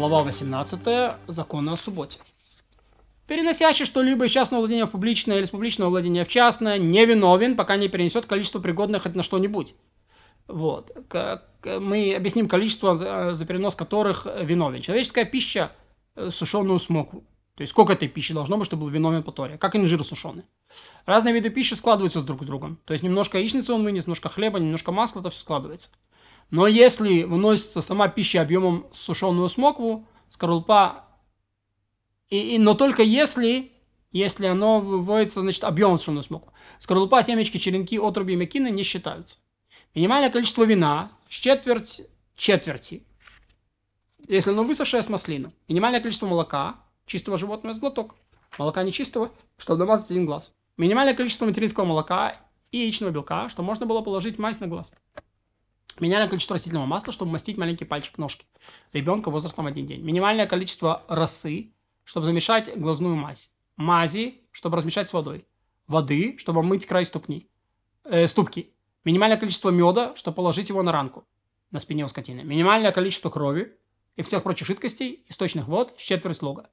Глава 18. Законы о субботе. Переносящий что-либо из частного владения в публичное или из публичного владения в частное не виновен, пока не перенесет количество пригодных на что-нибудь. Вот. Мы объясним количество, э, за перенос которых виновен. Человеческая пища, э, сушеную смоку. То есть сколько этой пищи должно быть, чтобы был виновен по Торе. Как инжир сушеный. Разные виды пищи складываются друг с другом. То есть немножко яичницы он вынес, немножко хлеба, немножко масла, это все складывается. Но если выносится сама пища объемом сушеную смокву, скорлупа, и, и, но только если, если оно выводится, значит, объемом сушеную смокву. Скорлупа, семечки, черенки, отруби и мекины не считаются. Минимальное количество вина с четверть четверти. Если оно высохшее с маслина. Минимальное количество молока чистого животного с глоток. Молока нечистого, чтобы намазать один глаз. Минимальное количество материнского молока и яичного белка, что можно было положить мазь на глаз. Минимальное количество растительного масла, чтобы мастить маленький пальчик ножки ребенка возрастом один день. Минимальное количество росы, чтобы замешать глазную мазь. Мази, чтобы размешать с водой. Воды, чтобы мыть край ступни. Э, ступки. Минимальное количество меда, чтобы положить его на ранку на спине у скотины. Минимальное количество крови и всех прочих жидкостей, источных вод, четверть лога.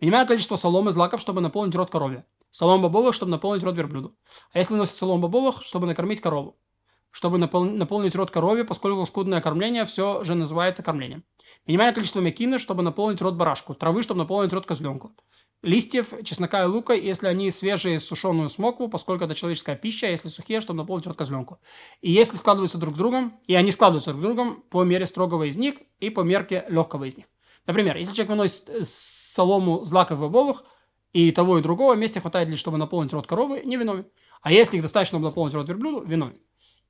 Минимальное количество соломы, злаков, чтобы наполнить рот корове. Солом бобовых, чтобы наполнить рот верблюду. А если выносит солом бобовых, чтобы накормить корову чтобы напол- наполнить рот корове, поскольку скудное кормление все же называется кормлением. Минимальное количество мекины, чтобы наполнить рот барашку. Травы, чтобы наполнить рот козленку. Листьев, чеснока и лука, если они свежие, сушеную смокву, поскольку это человеческая пища, а если сухие, чтобы наполнить рот козленку. И если складываются друг с другом, и они складываются друг с другом по мере строгого из них и по мерке легкого из них. Например, если человек выносит э, солому злаков бобовых, и того и другого вместе хватает лишь, чтобы наполнить рот коровы, не виновен. А если их достаточно, чтобы наполнить рот верблюду, виновен.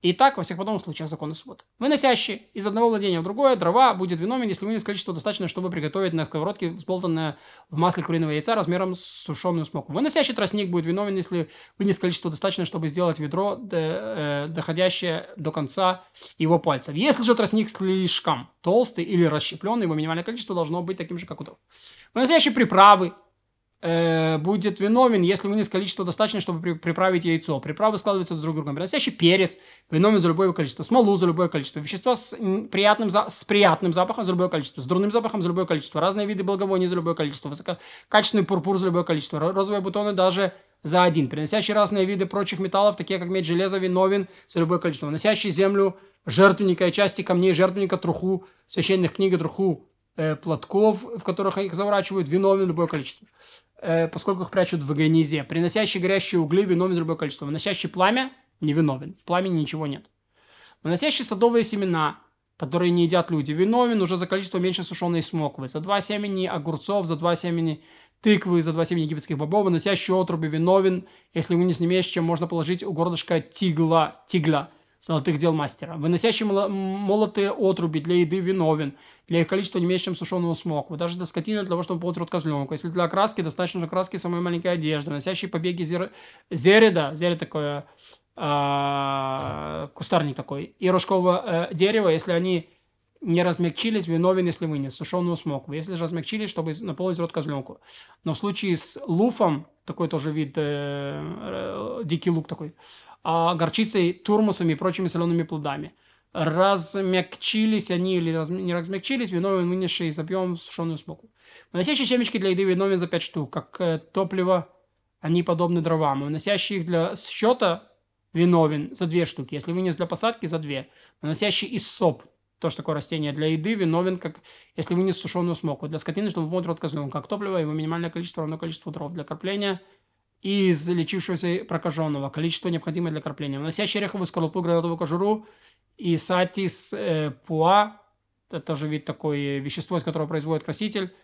И так во всех подобных случаях законы субботы. Выносящий из одного владения в другое дрова будет виновен, если вынес количество достаточно, чтобы приготовить на сковородке сболтанное в масле куриного яйца размером с сушеную смоку. Выносящий тростник будет виновен, если вынес количество достаточно, чтобы сделать ведро, э, доходящее до конца его пальцев. Если же тростник слишком толстый или расщепленный, его минимальное количество должно быть таким же, как у дров. Выносящий приправы э, будет виновен, если вынес количество достаточно, чтобы при, приправить яйцо. Приправы складываются друг с другом. Приносящий перец виновен за любое количество. Смолу за любое количество. Вещества с приятным, за, с приятным запахом за любое количество. С дурным запахом за любое количество. Разные виды благовоний за любое количество. Высококачественный пурпур за любое количество. Розовые бутоны даже за один. Приносящий разные виды прочих металлов, такие как медь, железо, виновен за любое количество. Выносящий землю жертвенника и части камней жертвенника, труху, священных книг, труху, э, платков, в которых их заворачивают, виновен любое количество поскольку их прячут в агонизе. Приносящий горящие угли виновен за любое количество. Выносящий пламя невиновен. В пламени ничего нет. Выносящий садовые семена, которые не едят люди, виновен уже за количество меньше сушеной смоквы. За два семени огурцов, за два семени тыквы, за два семени египетских бобов. Выносящий отруби виновен, если вынес не меньше, чем можно положить у горлышка тигла, тигля – золотых дел мастера. Выносящий молотые отруби для еды виновен, для их количества не меньше, чем сушеного смоква. Даже для скотины, для того, чтобы полоть рот козленку. Если для окраски, достаточно краски самой маленькой одежды. Выносящий побеги зер... зереда, зере такое, э, кустарник такой, и рожкового э, дерева, если они не размягчились, виновен, если вынес сушеную смокву. Если же размягчились, чтобы наполнить рот козленку. Но в случае с луфом, такой тоже вид, э, э, дикий лук такой, горчицей, турмусами и прочими солеными плодами. Размягчились они или раз, не размягчились, виновен вынесший из объема сушеную смоку. Выносящие семечки для еды виновен за 5 штук, как э, топливо, они подобны дровам. Выносящий их для счета виновен за 2 штуки, если вынес для посадки за 2. Выносящий из соп, тоже такое растение для еды, виновен, как если вынес сушеную смоку. Для скотины, чтобы помыть рот козленка, как топливо, его минимальное количество равно количеству дров. Для кормления – из лечившегося прокаженного, количество необходимое для кропления, вносящий ореховую скорлупу, гранатовую кожуру и сатис э, пуа, это тоже вид такой вещество, из которого производит краситель,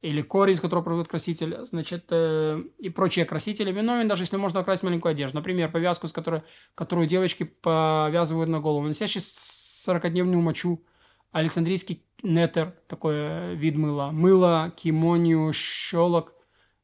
или корень, из которого производит краситель, значит, э, и прочие красители. Виновен, даже если можно окрасить маленькую одежду. Например, повязку, с которой, которую девочки повязывают на голову, носящий 40-дневную мочу, Александрийский нетер, такой вид мыла, мыло, кимонию, щелок,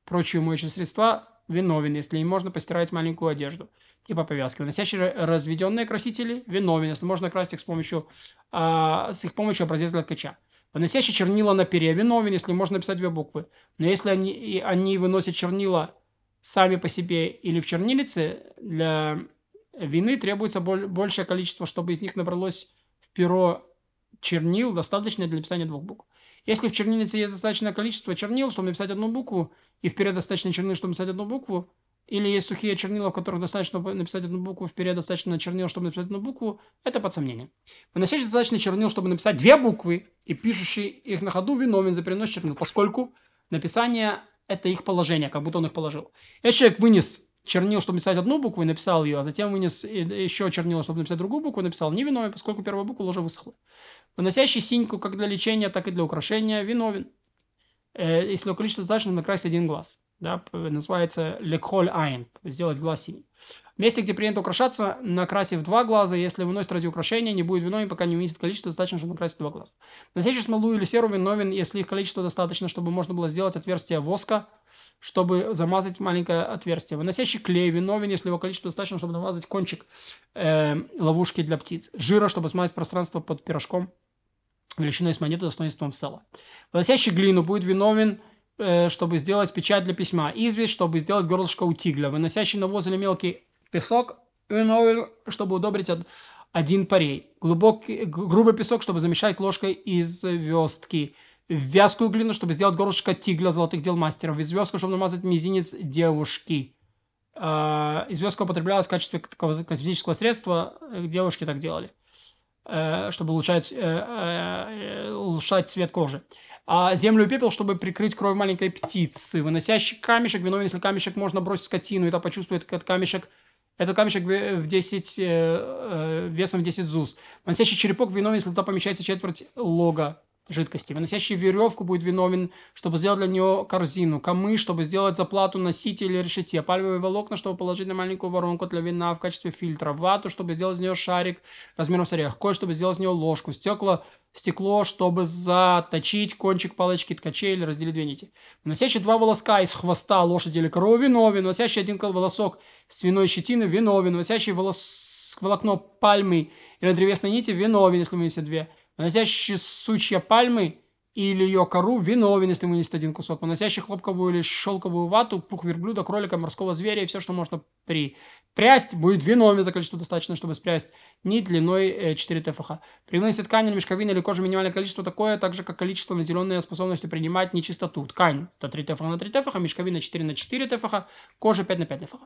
прочие моющие средства виновен, если им можно постирать маленькую одежду, типа повязки. Выносящие разведенные красители виновен, если можно красить их с помощью, а, с их помощью образец для ткача. Выносящий чернила на перья виновен, если можно написать две буквы. Но если они, они выносят чернила сами по себе или в чернилице, для вины требуется большее количество, чтобы из них набралось в перо чернил, достаточно для написания двух букв. Если в чернильнице есть достаточное количество чернил, чтобы написать одну букву, и вперед достаточно чернил, чтобы написать одну букву, или есть сухие чернила, в которых достаточно написать одну букву, вперед достаточно чернил, чтобы написать одну букву, это под сомнением. Выносящий достаточно чернил, чтобы написать две буквы, и пишущий их на ходу виновен за перенос чернил, поскольку написание – это их положение, как будто он их положил. Если человек вынес чернил, чтобы написать одну букву, и написал ее, а затем вынес еще чернил, чтобы написать другую букву, и написал невиновен, поскольку первая буква уже высохла. Выносящий синьку как для лечения, так и для украшения виновен. Э, если количество достаточно, накрасить один глаз да, называется лекхоль айн, сделать глаз синий. Месте, где принято украшаться, накрасив два глаза, если выносит ради украшения, не будет виновен, пока не увидит количество достаточно, чтобы накрасить два глаза. Носящий смолу или серу виновен, если их количество достаточно, чтобы можно было сделать отверстие воска, чтобы замазать маленькое отверстие. Выносящий клей виновен, если его количество достаточно, чтобы намазать кончик э, ловушки для птиц. Жира, чтобы смазать пространство под пирожком величиной с монету достоинством села. Выносящий глину будет виновен, чтобы сделать печать для письма, известь, чтобы сделать горлышко у тигля, выносящий навоз или мелкий песок, чтобы удобрить один парей, глубокий, грубый песок, чтобы замешать ложкой из звездки, вязкую глину, чтобы сделать горлышко тигля золотых дел мастеров, в звездку, чтобы намазать мизинец девушки. Э, звездка употреблялась в качестве косметического средства, э, девушки так делали, чтобы улучшать, улучшать цвет кожи а землю и пепел, чтобы прикрыть кровь маленькой птицы. Выносящий камешек, виновен, если камешек можно бросить скотину, и та почувствует этот камешек, этот камешек в 10, э, э, весом в 10 зуз. Выносящий черепок виновен, если туда помещается четверть лога жидкости. Выносящий веревку будет виновен, чтобы сделать для нее корзину. Камыш, чтобы сделать заплату носителя или решете. Пальмовые волокна, чтобы положить на маленькую воронку для вина в качестве фильтра. Вату, чтобы сделать из нее шарик размером с орех. Кой, чтобы сделать из нее ложку. Стекло, стекло, чтобы заточить кончик палочки ткачей или разделить две нити. Выносящий два волоска из хвоста лошади или коровы виновен. Выносящий один волосок свиной щетины виновен. Выносящий волос... волокно пальмы или древесной нити виновен, если вынесет две наносящий сучья пальмы или ее кору виновен, если вынесет один кусок, выносящий хлопковую или шелковую вату, пух верблюда, кролика, морского зверя и все, что можно припрясть, будет виновен за количество достаточно, чтобы спрясть нить длиной 4 э, ТФХ. При выносе ткани, мешковины или кожи минимальное количество такое, так же, как количество, наделенное способностью принимать нечистоту. Ткань – это 3 ТФХ на 3 ТФХ, мешковина 4 на 4 ТФХ, кожа 5 на 5 ТФХ.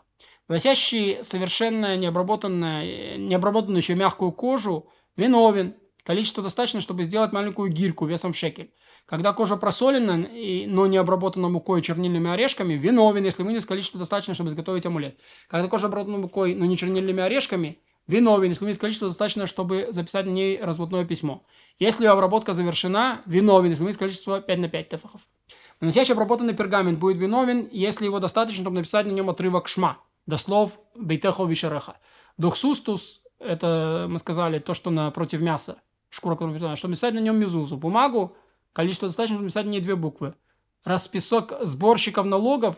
Выносящий совершенно необработанную, необработанную еще мягкую кожу виновен, Количество достаточно, чтобы сделать маленькую гирьку весом в шекель. Когда кожа просолена, но не обработана мукой и чернильными орешками, виновен, если вынес количество достаточно, чтобы изготовить амулет. Когда кожа обработана мукой, но не чернильными орешками, виновен, если вынес количество достаточно, чтобы записать на ней разводное письмо. Если обработка завершена, виновен, если вынес количество 5 на 5 тефахов. Наносящий обработанный пергамент будет виновен, если его достаточно, чтобы написать на нем отрывок шма, до слов бейтехо вишереха. Духсустус, это мы сказали, то, что напротив мяса шкура корпуса, чтобы написать на нем мезузу. Бумагу, количество достаточно, чтобы написать на ней две буквы. Расписок сборщиков налогов,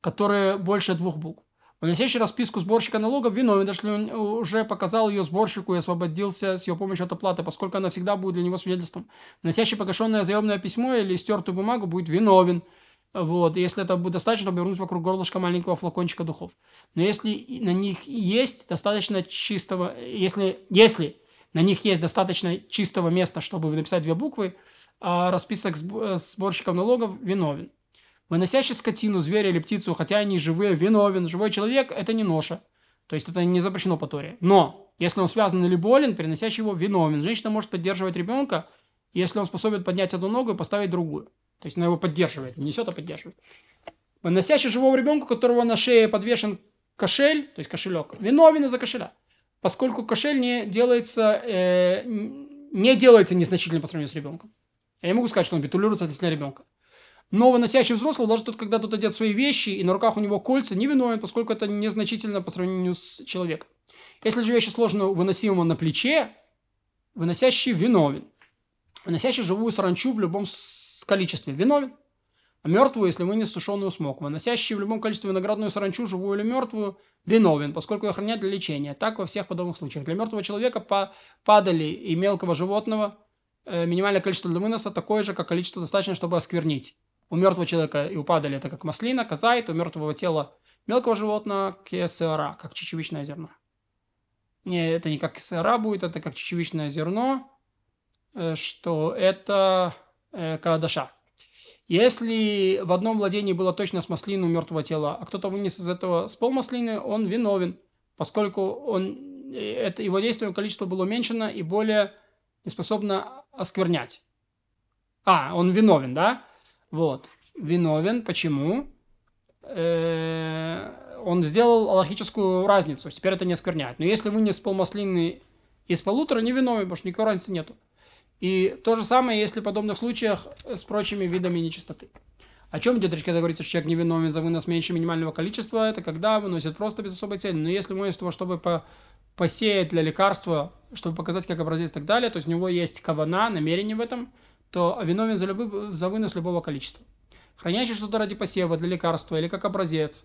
которые больше двух букв. Выносящий расписку сборщика налогов виновен, если он уже показал ее сборщику и освободился с ее помощью от оплаты, поскольку она всегда будет для него свидетельством. Выносящий погашенное заемное письмо или стертую бумагу будет виновен. Вот, если это будет достаточно, чтобы вернуть вокруг горлышка маленького флакончика духов. Но если на них есть достаточно чистого, если, если на них есть достаточно чистого места, чтобы написать две буквы, а расписок э, сборщиков налогов виновен. Выносящий скотину, зверя или птицу, хотя они живые, виновен. Живой человек – это не ноша. То есть это не запрещено по Торе. Но если он связан или болен, переносящий его виновен. Женщина может поддерживать ребенка, если он способен поднять одну ногу и поставить другую. То есть она его поддерживает, не несет, а поддерживает. Выносящий живого ребенка, которого на шее подвешен кошель, то есть кошелек, виновен из-за кошеля поскольку кошель не делается, э, не делается незначительно по сравнению с ребенком. Я не могу сказать, что он битулируется относительно ребенка. Но выносящий взрослый, даже тот, когда тот одет свои вещи, и на руках у него кольца, не виновен, поскольку это незначительно по сравнению с человеком. Если же вещи сложно выносимого на плече, выносящий виновен. Выносящий живую саранчу в любом количестве виновен мертвую, если вынес сушеную смог. Выносящий в любом количестве виноградную саранчу, живую или мертвую, виновен, поскольку ее хранят для лечения. Так во всех подобных случаях. Для мертвого человека падали и мелкого животного э, минимальное количество для выноса такое же, как количество достаточно, чтобы осквернить. У мертвого человека и у падали это как маслина, казайт, у мертвого тела мелкого животного кесера, как чечевичное зерно. Не, это не как кесера будет, это как чечевичное зерно, э, что это э. Если в одном владении было точно с маслины у мертвого тела, а кто-то вынес из этого с полмаслины, он виновен, поскольку он, э, это, его действие количество было уменьшено и более не способно осквернять. А, он виновен, да? Вот. Виновен. Почему? Э, он сделал аллахическую разницу. Теперь это не оскверняет. Но если вынес полмаслины из полутора, не виновен, потому что никакой разницы нету. И то же самое, если в подобных случаях с прочими видами нечистоты. О чем идет речь, когда говорится, что человек невиновен за вынос меньше минимального количества? Это когда выносит просто без особой цели. Но если выносит его, чтобы по посеять для лекарства, чтобы показать, как образец и так далее, то есть у него есть кавана, намерение в этом, то виновен за, любой, за вынос любого количества. Хранящий что-то ради посева, для лекарства или как образец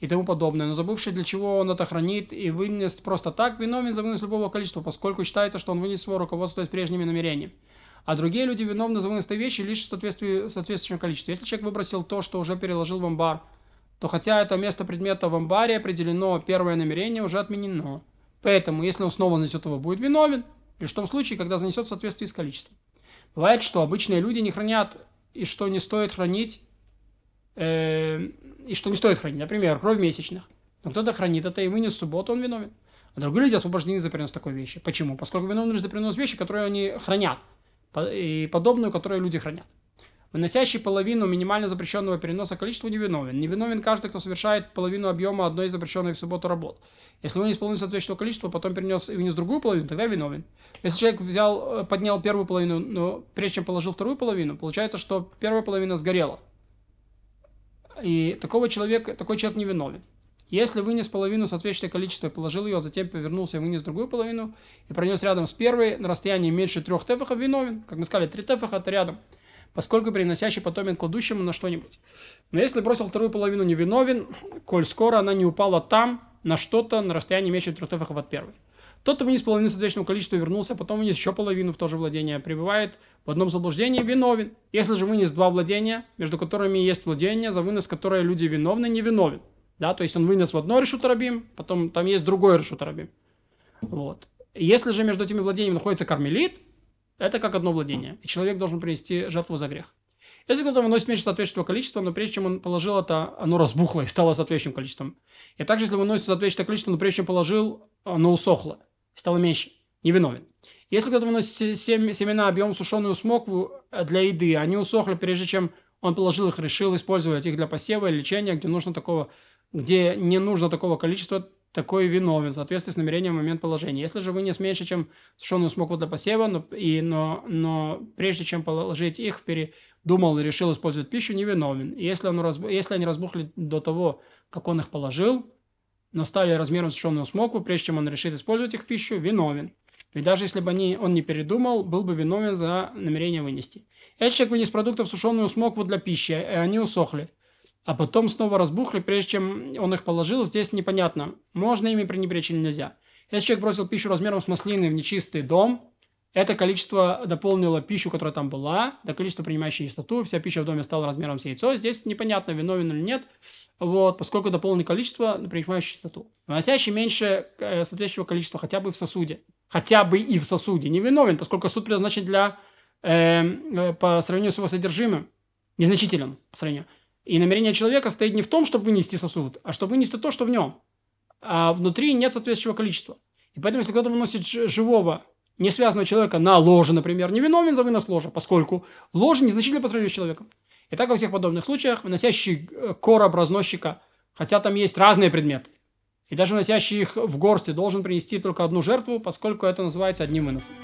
и тому подобное, но забывший, для чего он это хранит и вынес просто так, виновен за вынос любого количества, поскольку считается, что он вынес его руководствуясь прежними намерениями. А другие люди виновны за вынос этой вещи лишь в соответствии, соответствующем количестве. Если человек выбросил то, что уже переложил в амбар, то хотя это место предмета в амбаре определено, первое намерение уже отменено. Поэтому, если он снова занесет его, будет виновен, лишь в том случае, когда занесет в соответствии с количеством. Бывает, что обычные люди не хранят, и что не стоит хранить, э, и что не стоит хранить. Например, кровь месячных. Но кто-то хранит это и вынес в субботу, он виновен. А другие люди освобождены за перенос такой вещи. Почему? Поскольку виновны лишь за перенос вещи, которые они хранят, и подобную, которую люди хранят. Выносящий половину минимально запрещенного переноса количества невиновен. Невиновен каждый, кто совершает половину объема одной запрещенной в субботу работ. Если вынес половину соответствующего количества, потом перенес и вынес другую половину, тогда виновен. Если человек взял, э, поднял первую половину, но прежде чем положил вторую половину, получается, что первая половина сгорела. И такого человека, такой человек не виновен. Если вынес половину соответствующее количество положил ее, а затем повернулся и вынес другую половину и пронес рядом с первой на расстоянии меньше трех тефахов, виновен. Как мы сказали, три тефаха это рядом поскольку приносящий потомен кладущему на что-нибудь. Но если бросил вторую половину невиновен, коль скоро она не упала там, на что-то на расстоянии меньше трех тефахов от первой. Тот, кто вынес половину соответственного количества, вернулся, а потом вынес еще половину в то же владение, пребывает в одном заблуждении виновен. Если же вынес два владения, между которыми есть владение, за вынос которое люди виновны, не виновен. Да, то есть он вынес в одно решутарабим, потом там есть другой решутарабим. Вот. Если же между этими владениями находится кармелит, это как одно владение, и человек должен принести жертву за грех. Если кто-то выносит меньше соответствующего количества, но прежде чем он положил это, оно разбухло и стало соответствующим количеством. И также, если выносит соответствующее количество, но прежде чем положил, оно усохло стало меньше, не виновен. Если кто-то выносит семена объем сушеную смокву э, для еды, они усохли, прежде чем он положил их, решил использовать их для посева или лечения, где нужно такого, где не нужно такого количества, такой виновен в соответствии с намерением в момент положения. Если же вынес меньше, чем сушеную смоку для посева, но, и, но, но прежде чем положить их, передумал и решил использовать пищу, не виновен. И если, он раз, если они разбухли до того, как он их положил, но стали размером сушеную смоку, прежде чем он решит использовать их в пищу, виновен. Ведь даже если бы они, он не передумал, был бы виновен за намерение вынести. Если человек вынес продуктов сушеную смокву для пищи, и они усохли, а потом снова разбухли, прежде чем он их положил, здесь непонятно, можно ими пренебречь или нельзя. Если человек бросил пищу размером с маслины в нечистый дом, это количество дополнило пищу, которая там была, до количества принимающей чистоту, вся пища в доме стала размером с яйцо. Здесь непонятно, виновен или нет, вот, поскольку дополнено количество, принимающей чистоту. Выносящий меньше э, соответствующего количества хотя бы в сосуде. Хотя бы и в сосуде. Не виновен, поскольку сосуд предназначен для, э, э, по сравнению с его содержимым, незначителен по сравнению. И намерение человека стоит не в том, чтобы вынести сосуд, а чтобы вынести то, что в нем. А внутри нет соответствующего количества. И поэтому, если кто-то выносит живого, не связанного человека на ложе, например, не виновен за вынос ложа, поскольку ложе незначительно по сравнению с человеком. И так во всех подобных случаях выносящий э, короб разносчика, хотя там есть разные предметы, и даже выносящий их в горсти должен принести только одну жертву, поскольку это называется одним выносом.